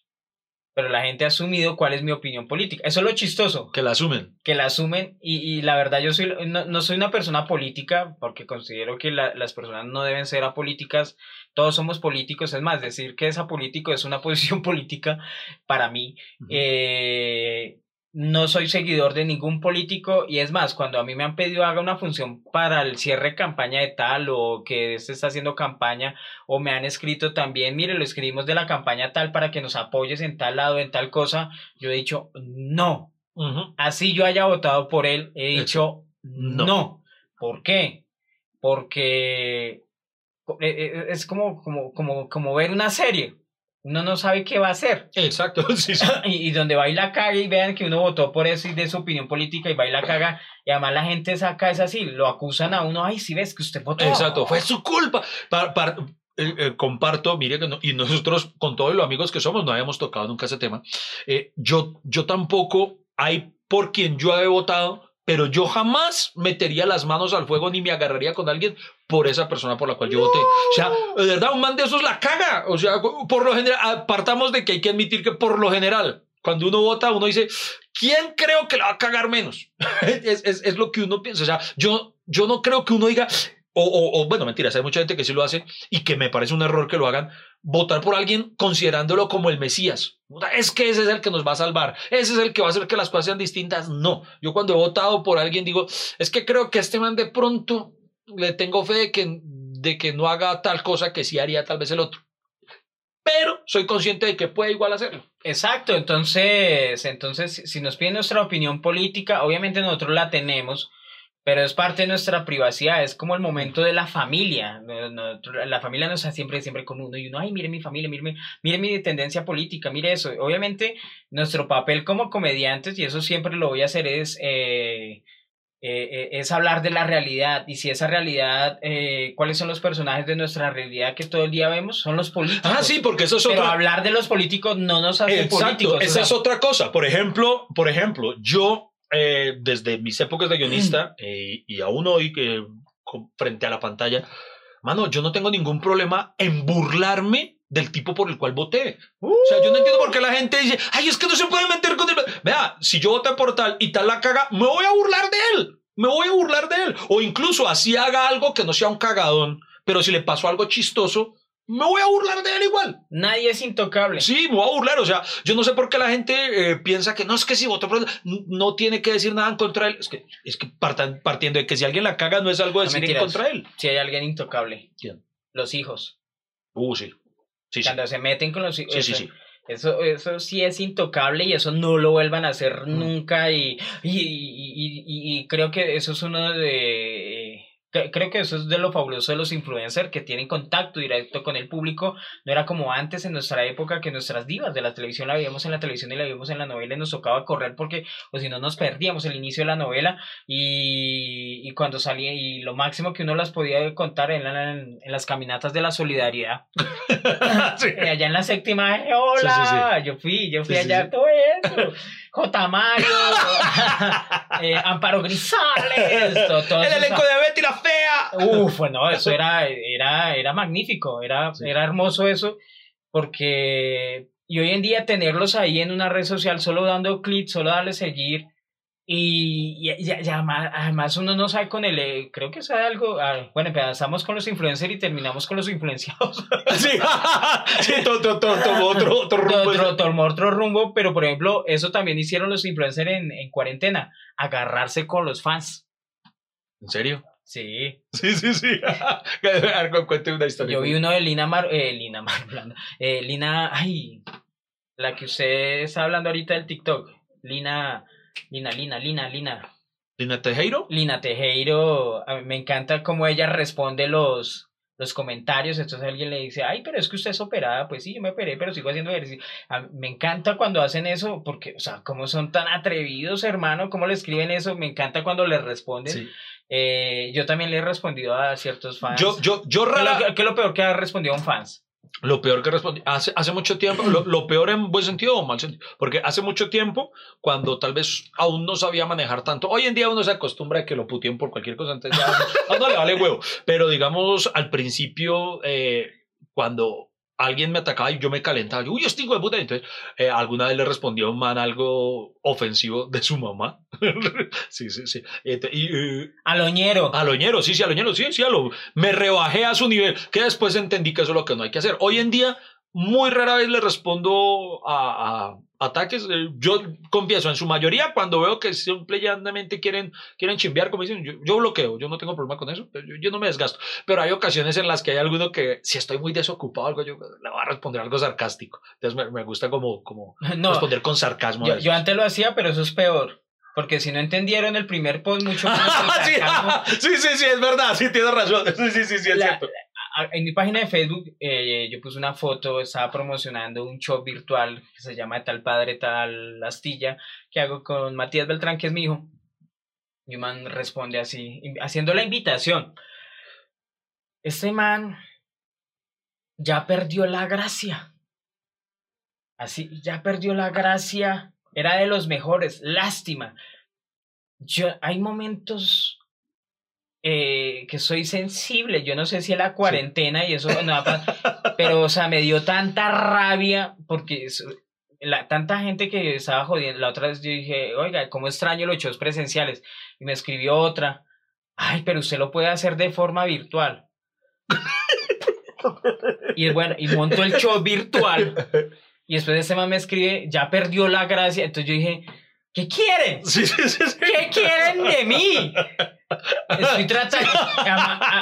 pero la gente ha asumido cuál es mi opinión política. Eso es lo chistoso, Que la asumen. que la asumen y, y la verdad yo soy, no, no soy una persona política porque considero que la- las personas no deben ser apolíticas, todos somos políticos, es más, decir que es apolítico es una *laughs* posición política para mí. Eh, no soy seguidor de ningún político y es más, cuando a mí me han pedido haga una función para el cierre de campaña de tal o que este está haciendo campaña o me han escrito también, mire, lo escribimos de la campaña tal para que nos apoyes en tal lado, en tal cosa, yo he dicho no. Así yo haya votado por él, he dicho no. no. ¿Por qué? Porque eh, eh, es como, como, como, como ver una serie uno no sabe qué va a hacer. Exacto, *laughs* sí, sí. *laughs* y, donde va y la caga y vean que uno votó por eso y de su opinión política y va y la caga, y además la gente saca es así, lo acusan a uno, ay, si ves que usted votó. Exacto, fue su culpa. Eh, eh, comparto, mire, que y nosotros con todos los amigos que somos no habíamos tocado nunca ese tema. Eh, yo, yo tampoco hay por quien yo he votado pero yo jamás metería las manos al fuego ni me agarraría con alguien por esa persona por la cual yo voté. O sea, de verdad, un man de esos la caga. O sea, por lo general, apartamos de que hay que admitir que por lo general, cuando uno vota, uno dice, ¿quién creo que la va a cagar menos? *laughs* es, es, es, lo que uno piensa. O sea, yo, yo no creo que uno diga, o, o, bueno, mentiras, hay mucha gente que sí lo hace y que me parece un error que lo hagan, votar por alguien considerándolo como el Mesías. Es que ese es el que nos va a salvar, ese es el que va a hacer que las cosas sean distintas. No, yo cuando he votado por alguien digo, es que creo que este man de pronto le tengo fe de que, de que no haga tal cosa que sí haría tal vez el otro. Pero soy consciente de que puede igual hacerlo. Exacto, entonces, entonces si nos piden nuestra opinión política, obviamente nosotros la tenemos, pero es parte de nuestra privacidad, es como el momento de la familia. La familia no está siempre, siempre con uno y uno, ay, mire mi familia, mire, mire mi tendencia política, mire eso. Obviamente, nuestro papel como comediantes, y eso siempre lo voy a hacer, es, eh, eh, eh, es hablar de la realidad. Y si esa realidad, ¿cuáles son los personajes de nuestra realidad que todo el día vemos? Son los políticos. Ah, sí, porque eso es Pero hablar de los políticos no nos hace políticos. Esa es otra cosa. Por ejemplo, por ejemplo, yo eh, desde mis épocas de guionista eh, y aún hoy que frente a la pantalla, mano, yo no tengo ningún problema en burlarme del tipo por el cual voté. o sea, yo no entiendo por qué la gente dice, ay, es que no se puede meter con el... Vea, si yo voté por tal y tal la caga, me voy a burlar de él. Me voy a burlar de él. O incluso así haga algo que no sea un cagadón, pero si le pasó algo chistoso, me voy a burlar de él igual. Nadie es intocable. Sí, me voy a burlar. O sea, yo no sé por qué la gente eh, piensa que no es que si votó por él, no tiene que decir nada en contra de él. Es que, es que partiendo de que si alguien la caga no es algo de decir en contra de él. Si hay alguien intocable. ¿Quién? Los hijos. Uh, sí. sí Cuando se meten con los hijos. Sí, sí, sí. Eso, eso sí es intocable y eso no lo vuelvan a hacer nunca y, y, y, y creo que eso es uno de Creo que eso es de lo fabuloso de los influencers que tienen contacto directo con el público. No era como antes en nuestra época que nuestras divas de la televisión la veíamos en la televisión y la veíamos en la novela y nos tocaba correr porque o si no nos perdíamos el inicio de la novela y, y cuando salía y lo máximo que uno las podía contar en, en, las caminatas de la solidaridad. *laughs* Eh, allá en la séptima, hola, yo fui, yo fui allá todo eso. *laughs* J. Mario, *laughs* eh, Amparo Grisales, todo, el elenco de Betty la Fea. Uf, bueno, eso era, *laughs* era, era magnífico, era, era hermoso eso, porque y hoy en día tenerlos ahí en una red social solo dando clic, solo darle seguir, y, ya, ya, además uno no sabe con el, eh, creo que sabe algo, ah, bueno, empezamos con los influencers y terminamos con los influenciados. *laughs* sí, *laughs* sí todo, tomó otro, otro rumbo. Tomó otro rumbo, pero por ejemplo, eso también hicieron los influencers en, en cuarentena, agarrarse con los fans. ¿En serio? Sí. Sí, sí, sí. *laughs* Cuente una historia. Yo vi uno de Lina Mar, eh, Lina Mar, eh, Lina, ay, la que usted está hablando ahorita del TikTok, Lina... Lina, Lina, Lina, Lina. ¿Lina Tejero? Lina Tejero, me encanta cómo ella responde los, los comentarios, entonces alguien le dice, ay, pero es que usted es operada, pues sí, yo me operé, pero sigo haciendo ejercicio. me encanta cuando hacen eso, porque, o sea, cómo son tan atrevidos, hermano, cómo le escriben eso, me encanta cuando le responden. Eh, yo también le he respondido a ciertos fans. Yo, yo, yo rara... ¿Qué, es lo peor que ha respondido a un fans? Lo peor que respondí, hace, hace mucho tiempo, lo, peor en buen sentido o mal sentido, porque hace mucho tiempo, cuando tal vez aún no sabía manejar tanto, hoy en día uno se acostumbra a que lo puteen por cualquier cosa, entonces ya *laughs* no, no le vale huevo, pero digamos al principio, eh, cuando alguien me atacaba y yo me calentaba. Yo, uy, este hijo de puta. Entonces, eh, alguna vez le respondió un man algo ofensivo de su mamá. *laughs* sí, sí, sí. Y, uh, aloñero. Aloñero, sí, sí, aloñero, sí, sí, alo. Me rebajé a su nivel, que después entendí que eso es lo que no hay que hacer. Hoy en día, muy rara vez le respondo a, a ataques. Eh, Yo confieso, en su mayoría, cuando veo que simplemente quieren, quieren chimbear, como dicen, yo, yo bloqueo, yo no tengo problema con eso, yo, yo no me desgasto. Pero hay ocasiones en las que hay alguno que, si estoy muy desocupado, algo, yo le voy a responder algo sarcástico. Entonces me, me gusta como, como *laughs* No, responder con sarcasmo. a yo, eso. yo antes lo hacía, pero eso es peor. Porque si no entendieron el primer post, mucho *laughs* el sí, *laughs* sí, sí, sí, es verdad, sí, tienes razón. Sí, sí, sí, sí, es La- cierto. En mi página de Facebook eh, yo puse una foto, estaba promocionando un show virtual que se llama Tal Padre, Tal Astilla, que hago con Matías Beltrán, que es mi hijo. Y un man responde así, haciendo la invitación. Este man ya perdió la gracia. Así, ya perdió la gracia. Era de los mejores. Lástima. Yo, hay momentos eh, que soy sensible. Yo no sé si es la cuarentena y eso no *laughs* pero o sea, me dio tanta rabia porque es- la, tanta gente que estaba jodiendo. La otra vez yo dije, oiga, cómo extraño los shows presenciales. Y me escribió otra. Ay, pero usted lo puede hacer de forma virtual. y bueno, y monto el show virtual. Y después este man me escribe, ya perdió la gracia. Entonces yo dije, ¿qué quieren? Sí, sí, sí, sí. ¿Qué quieren de mí? Estoy *laughs* tratando.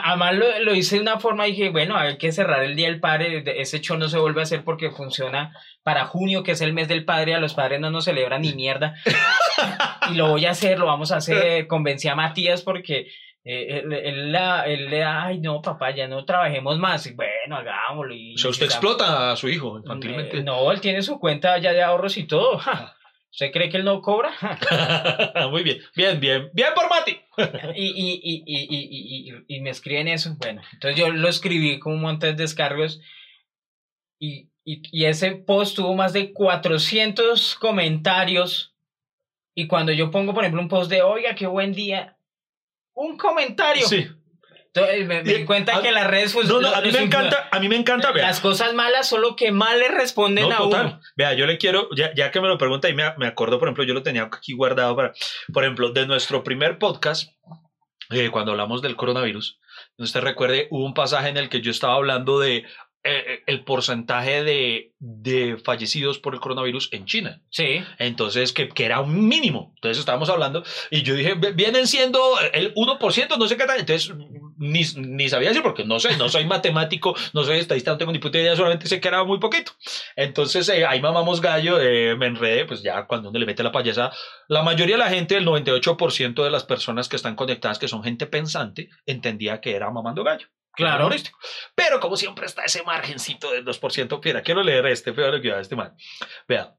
Además, lo, lo hice de una forma y dije, bueno, hay que cerrar el Día del Padre. Ese show no se vuelve a hacer porque funciona para junio, que es el mes del padre. A los padres no nos celebran ni mierda. *laughs* Y lo voy a hacer, lo vamos a hacer. Convencí a Matías porque. eh, él, él la- él le da, ay no, papá, ya no trabajemos más. Y bueno, hagámoslo. Y O sea, usted explota a su hijo infantilmente. Eh, No, él tiene su cuenta ya de ahorros y todo. ja. ¿Usted cree que él no cobra? *laughs* Muy bien, bien, bien. Bien por Mati. *laughs* y, y, y, y, me escriben eso. Bueno, entonces yo lo escribí con un montón de descargos y, y, y ese post tuvo más de 400 comentarios. Y cuando yo pongo, por ejemplo, un post de, oiga, qué buen día, un comentario. Sí. Me, me cuenta A- que las redes No, no, a mí me encanta, a mí me encanta, vea. Las cosas malas son lo que más le responden No, a total. uno. Vea, yo le quiero, ya, ya que me lo pregunta y me, me acuerdo, por ejemplo, yo lo tenía aquí guardado para, por ejemplo, de nuestro primer podcast, eh, cuando hablamos del coronavirus, no usted recuerde, hubo un pasaje en el que yo estaba hablando de eh, el porcentaje de, de fallecidos por el coronavirus en China. Sí. Entonces, que, que era un mínimo. Entonces, estábamos hablando y yo dije, "Ve- vienen siendo el 1%, no sé qué tal. Entonces, ni, ni sabía decir porque no sé, no soy matemático, no soy estadista, no tengo ni puta idea, solamente sé que era muy poquito. Entonces, eh, ahí mamamos gallo, eh, me enredé, pues ya cuando uno le mete la payasada, la mayoría de la gente, el 98% de las personas que están conectadas, que son gente pensante, entendía que era mamando gallo. Claro. Pero como siempre está ese margencito del 2%, mira, quiero leer este, pero lo que va este man. Vea,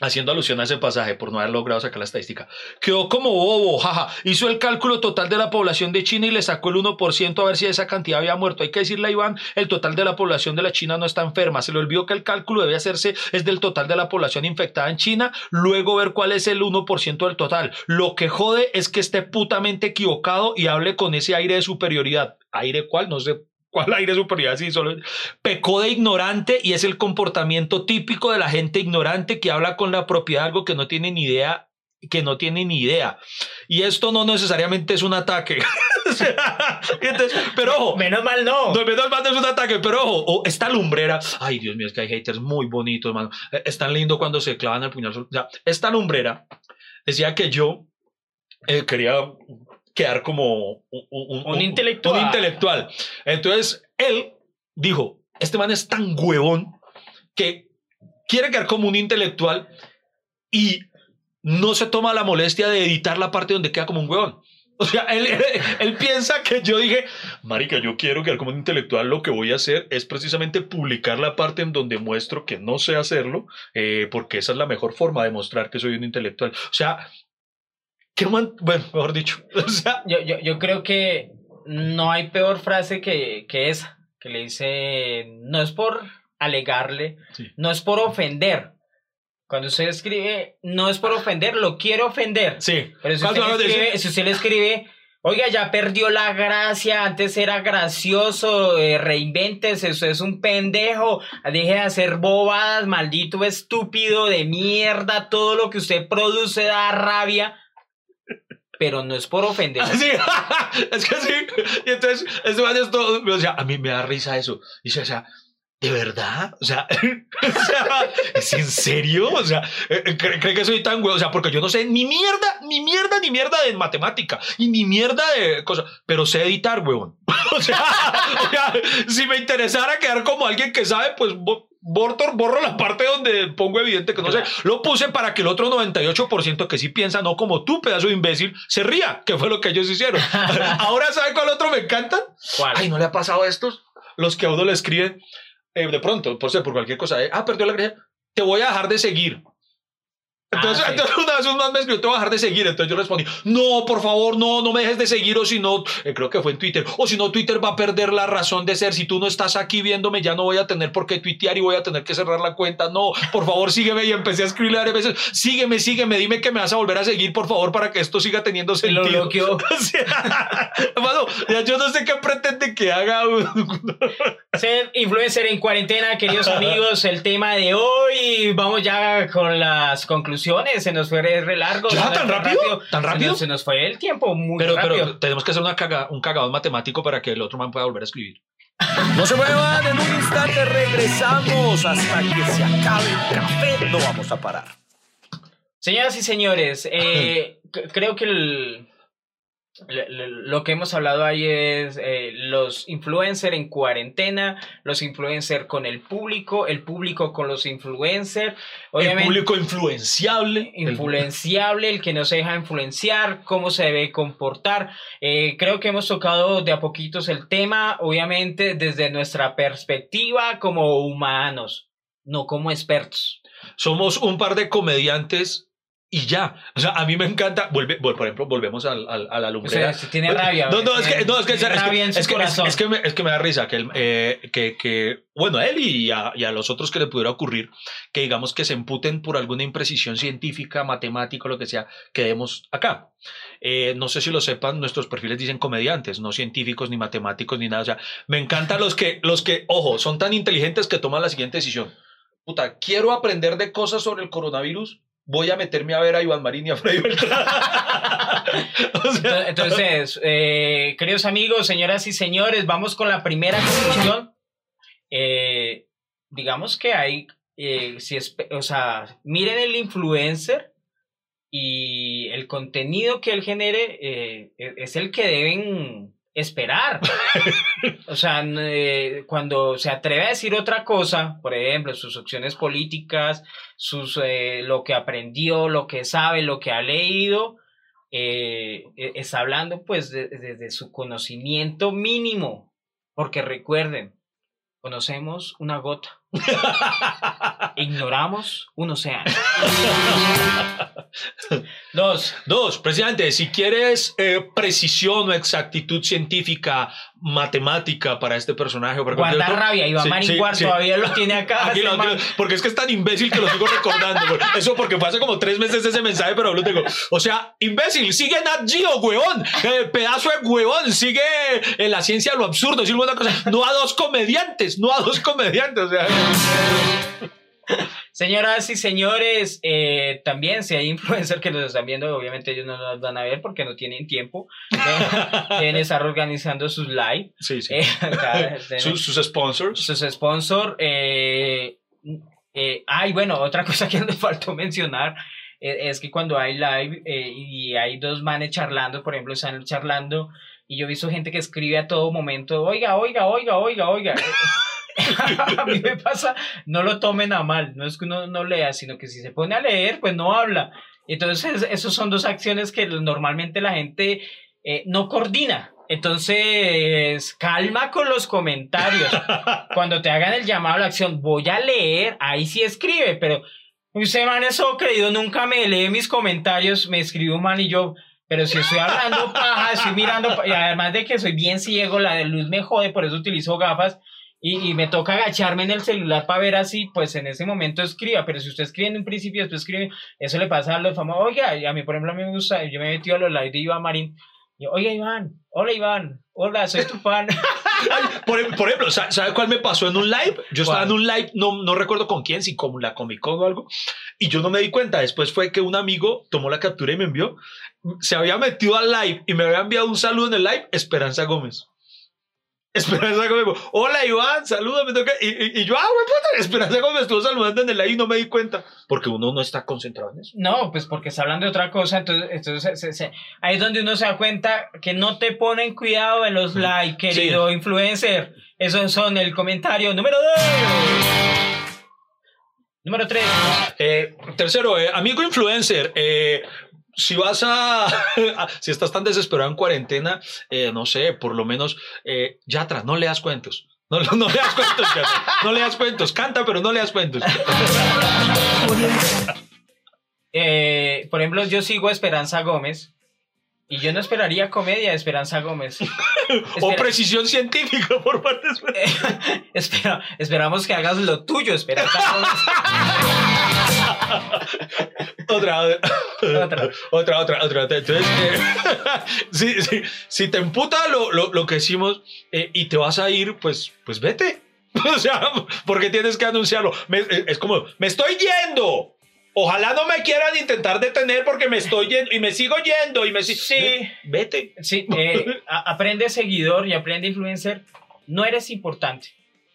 haciendo alusión a ese pasaje por no haber logrado sacar la estadística. Quedó como bobo, jaja. Hizo el cálculo total de la población de China y le sacó el 1% a ver si esa cantidad había muerto. Hay que decirle a Iván, el total de la población de la China no está enferma. Se le olvidó que el cálculo debe hacerse es del total de la población infectada en China, luego ver cuál es el 1% del total. Lo que jode es que esté putamente equivocado y hable con ese aire de superioridad. ¿Aire cuál? No sé. *laughs* ¿Cuál aire de superioridad? Sí, solo pecó de ignorante y es el comportamiento típico de la gente ignorante que habla con la propiedad de algo que no tiene ni idea que no tiene ni idea. Y esto no necesariamente es un ataque. *laughs* O sea, entonces, pero ojo, *laughs* Menos mal no. no, menos mal no es un ataque, pero ojo, o esta lumbrera, ay Dios mío, es que hay haters muy bonitos, hermano. Eh, Es tan lindo cuando se clavan el puñal. sol- Ya, esta lumbrera decía que yo eh, quería quedar como un, un- Un intelectual. un intelectual. Entonces, él dijo, este man es tan huevón que quiere quedar como un intelectual y no se toma la molestia de editar la parte donde queda como un huevón. O sea, él, *laughs* él, él piensa que yo dije, Marica, yo quiero quedar como un intelectual, lo que voy a hacer es precisamente publicar la parte en donde muestro que no sé hacerlo, eh, porque esa es la mejor forma de mostrar que soy un intelectual. O sea, qué man, bueno, mejor dicho, *laughs* o sea, Yo, yo, yo creo que no hay peor frase que, que esa, que le dice, no es por alegarle, Sí. no es por ofender. Cuando usted escribe, no es por ofender, lo quiere ofender. sí. Pero si ¿Cuál usted, le escribe, si usted le escribe, oiga, ya perdió la gracia, antes era gracioso, eh, reinvéntese, eso es un pendejo, deje de hacer bobadas, maldito estúpido de mierda, todo lo que usted produce da rabia, pero no es por ofender. Sí, *laughs* es que sí. Y entonces, este man es todo, o sea, a mí me da risa eso. Dice, o sea, ¿De *laughs* verdad? O sea, ¿es en serio? O sea, eh, ¿cree, cree que soy tan güey? O sea, porque yo no sé ni mierda, ni mierda, ni mierda de matemática y ni mierda de cosas, pero sé editar, *laughs* sea, o sea, si me interesara quedar como alguien que sabe, pues bo- borro, borro la parte donde pongo evidente que no sé. Lo puse para que el otro 98% que sí piensa, no como tú, pedazo de imbécil, se ría, que fue lo que ellos hicieron. *laughs* Ahora, ¿sabe cuál otro me encanta? ¿Cuál? Ay, ¿no le ha pasado a estos? Los que a uno le escriben eh, de pronto, por, ser por cualquier cosa. eh, ah, perdió la gracia. Te voy a dejar de seguir. Entonces, Ah, sí. entonces una vez un man me escribió, te voy a dejar de seguir. Entonces yo respondí, no, por favor, no, no me dejes de seguir o si no, eh, creo que fue en Twitter, o si no, Twitter va a perder la razón de ser. Si tú no estás aquí viéndome, ya no voy a tener por qué tuitear y voy a tener que cerrar la cuenta. No, por favor, sígueme. Y empecé a escribirle varias veces, sígueme, sígueme, dime que me vas a volver a seguir, por favor, para que esto siga teniendo lo sentido. bloqueó. *laughs* O sea, mano, ya yo no sé qué pretende que haga. Ser influencer en cuarentena, queridos *laughs* amigos, el tema de hoy. Vamos ya con las conclusiones. Se nos fue re largo. ¿Ya? ¿Tan rápido? ¿Tan Se rápido? nos- Se nos, fue el tiempo muy Pero, rápido. pero tenemos que hacer una caga- un cagadón matemático para que el otro man pueda volver a escribir. No se muevan, en un instante regresamos hasta que se acabe el café. No vamos a parar. Señoras y señores, eh, *clears throat* creo que el- lo que hemos hablado ahí es eh, los influencers en cuarentena, los influencers con el público, el público con los influencers. el público influenciable. el- influenciable, el que no se deja influenciar, cómo se debe comportar. Eh, creo que hemos tocado de a poquitos el tema, obviamente desde nuestra perspectiva como humanos, no como expertos. somos un par de comediantes y ya. O sea, a mí me encanta. Vuelve, por ejemplo, volvemos al, al- a la O lumbrera. sea, si tiene rabia. No, no, es que, no, es que, es que- es que- es- que me, es que me da risa que, el- eh, que, que, bueno, a él y a, y a los otros que le pudiera ocurrir, que digamos que se emputen por alguna imprecisión científica, matemática, lo que sea, que demos acá. Eh, no sé si lo sepan, nuestros perfiles dicen comediantes, no científicos, ni matemáticos, ni nada. O sea, me encantan los que, los que, ojo, son tan inteligentes que toman la siguiente decisión. Puta, quiero aprender de cosas sobre el coronavirus. Voy a meterme a ver a Iván Marín y a Freddy Beltrán. *laughs* Entonces, eh, queridos amigos, señoras y señores, vamos con la primera conclusión. Eh, digamos que hay, eh, si es, o sea, miren el influencer y el contenido que él genere e- es el que deben esperar. O sea, eh, cuando se atreve a decir otra cosa, por ejemplo, sus opciones políticas, sus, eh, lo que aprendió, lo que sabe, lo que ha leído, eh, eh, está hablando pues de- desde su conocimiento mínimo, porque recuerden, conocemos una gota, *laughs* ignoramos un océano. *laughs* Dos, Dos, presidente, si quieres eh, precisión o exactitud científica, matemática para este personaje. Guardar otro- rabia, Iván Sí, Maringuar sí, sí. todavía lo tiene acá. Aquí lo- porque es que es tan imbécil que lo sigo recordando. Eso porque fue hace como tres meses ese mensaje, pero lo tengo. O sea, imbécil, sigue Nat Geo, huevón. Eh, pedazo de huevón, sigue en la ciencia lo absurdo. Decir una cosa. No a dos comediantes, no a dos comediantes. O sea, Señoras y señores, eh, también si hay influencers que nos están viendo, obviamente ellos no nos van a ver porque no tienen tiempo. Deben, *laughs* estar organizando sus live. sí, sí. eh, *laughs* deben- sus, sus sponsors. sus sponsors. Eh, eh, ay, bueno, otra cosa que *laughs* nos faltó mencionar eh, es que cuando hay live eh, y hay dos manes charlando, por ejemplo, están charlando y yo he visto gente que escribe a todo momento, oiga, oiga, oiga, oiga, oiga. *laughs* a mí me pasa, no lo tomen a mal, no es que uno no lea, sino que si se pone a leer, pues no habla. Entonces, esas son dos acciones que normalmente la gente eh, no coordina. Entonces, calma con los comentarios. Cuando te hagan el llamado a la acción, voy a leer, ahí sí escribe, pero usted, man, eso creído, nunca me lee mis comentarios, me escribe un man y yo, pero si estoy hablando paja, estoy mirando, y además de que soy bien ciego, la de luz me jode, por eso utilizo gafas. Y, y me toca agacharme en el celular para ver así, pues en ese momento escriba, pero si usted escribe en un principio, después escribe, eso le pasa a los famosos, oiga, a mí por ejemplo a mí me gusta, yo me he metido a los live de Iván Marín, yo, oiga Iván, hola Iván, hola, soy tu fan. *laughs* Ay, por, por ejemplo, ¿sa- ¿sabe cuál me pasó en un live? Yo estaba ¿Cuál? en un live, no, no recuerdo con quién, si con la Comic Con o algo, y yo no me di cuenta. Después fue que un amigo tomó la captura y me envió. Se había metido al live y me había enviado un saludo en el live, Esperanza Gómez. Esperanza Gómez, hola Iván, salúdame. Y, y, y, yo, ah, güey, puta, Esperanza Gómez me estuvo saludando en el live y no me di cuenta. Porque uno no está concentrado en eso. No, pues porque está hablando de otra cosa. Entonces, entonces ahí es donde uno se da cuenta que no te ponen cuidado en los likes, querido influencer. Esos son el comentario número 2. Número 3. Eh, tercero, eh, amigo influencer, eh, si vas *laughs* a, si estás tan desesperado en cuarentena, eh, no sé, por lo menos, eh, Yatra, no leas cuentos. No, no, no leas cuentos, Yatra. No leas cuentos. Canta, pero no leas cuentos. *laughs* Eh, por ejemplo, yo sigo a Esperanza Gómez. Y yo no esperaría comedia de Esperanza Gómez. *laughs* o precisión científica por parte de Espera, esperamos que hagas lo tuyo, Esperanza Gómez. Otra, otra, otra, otra, otra. Entonces, eh, *laughs* si, te emputa lo, lo, lo que decimos eh, y te vas a ir, pues, pues vete. *laughs* O sea, porque tienes que anunciarlo. Eh, es como, me estoy yendo. Ojalá no me quieran intentar detener porque me estoy yendo y me sigo yendo y me Sí. Vete. Sí, *laughs* aprende seguidor y aprende influencer. No eres importante.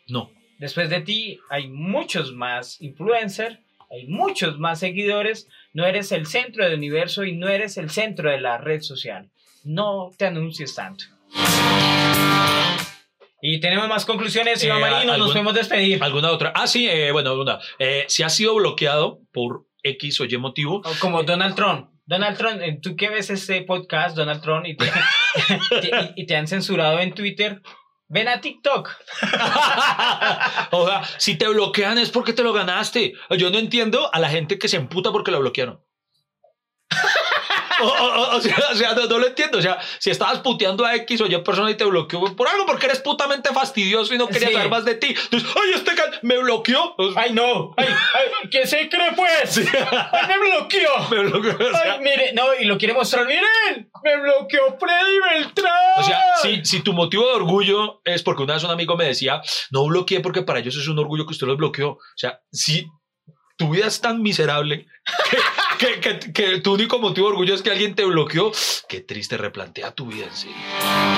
No. Después de ti hay muchos más influencers hay muchos más seguidores, no eres el centro del universo y no eres el centro de la red social. No te anuncies tanto. Y tenemos más conclusiones, Iván eh, Marino, nos podemos despedir. ¿Alguna otra? Ah, sí, eh, bueno, una. Eh, si ha sido bloqueado por X o Y motivo. como Donald Trump. Donald Trump, tú que ves este podcast, Donald Trump, *laughs* y y te han censurado en Twitter, Ven a TikTok. *laughs* o sea, si te bloquean es porque te lo ganaste. Yo no entiendo a la gente que se emputa porque lo bloquearon. O, sea, no, lo entiendo. O sea, si estabas puteando a X o Y persona y te bloqueó por algo porque eres putamente fastidioso y no quería saber más de ti. Entonces, ay, este me bloqueó. Ay, no. Ay, ay, ¿qué se cree pues? Ay, me bloqueó. *laughs* Me bloqueó. ay, mire, no, y lo quiere mostrar. Miren, me bloqueó Freddy Beltrán. O sea, si, si tu motivo de orgullo es porque una vez un amigo me decía, no bloqueé porque para ellos es un orgullo que usted los bloqueó. O sea, si tu vida es tan miserable que, que, que, tu único motivo de orgullo es que alguien te bloqueó. Qué triste, replantea tu vida en serio.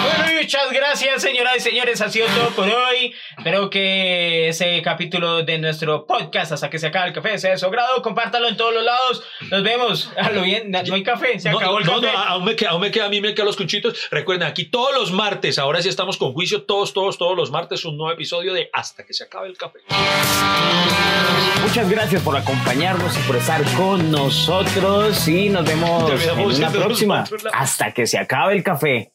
Bueno, muchas gracias, señoras y señores. Ha sido todo por hoy. Espero que ese capítulo de nuestro podcast, hasta que se acabe el café, sea de su grado. Compártalo en todos los lados. Nos vemos. A lo bien, no hay café, se acabó el café. No, aún me, queda, aún me queda, a mí me quedan los cuchitos. Recuerden, aquí todos los martes, ahora sí estamos con juicio, todos, todos, todos los martes, un nuevo episodio de Hasta que se acabe el café. Muchas gracias por acompañarnos y por estar con nosotros y nos vemos en la próxima. Hasta que se acabe el café.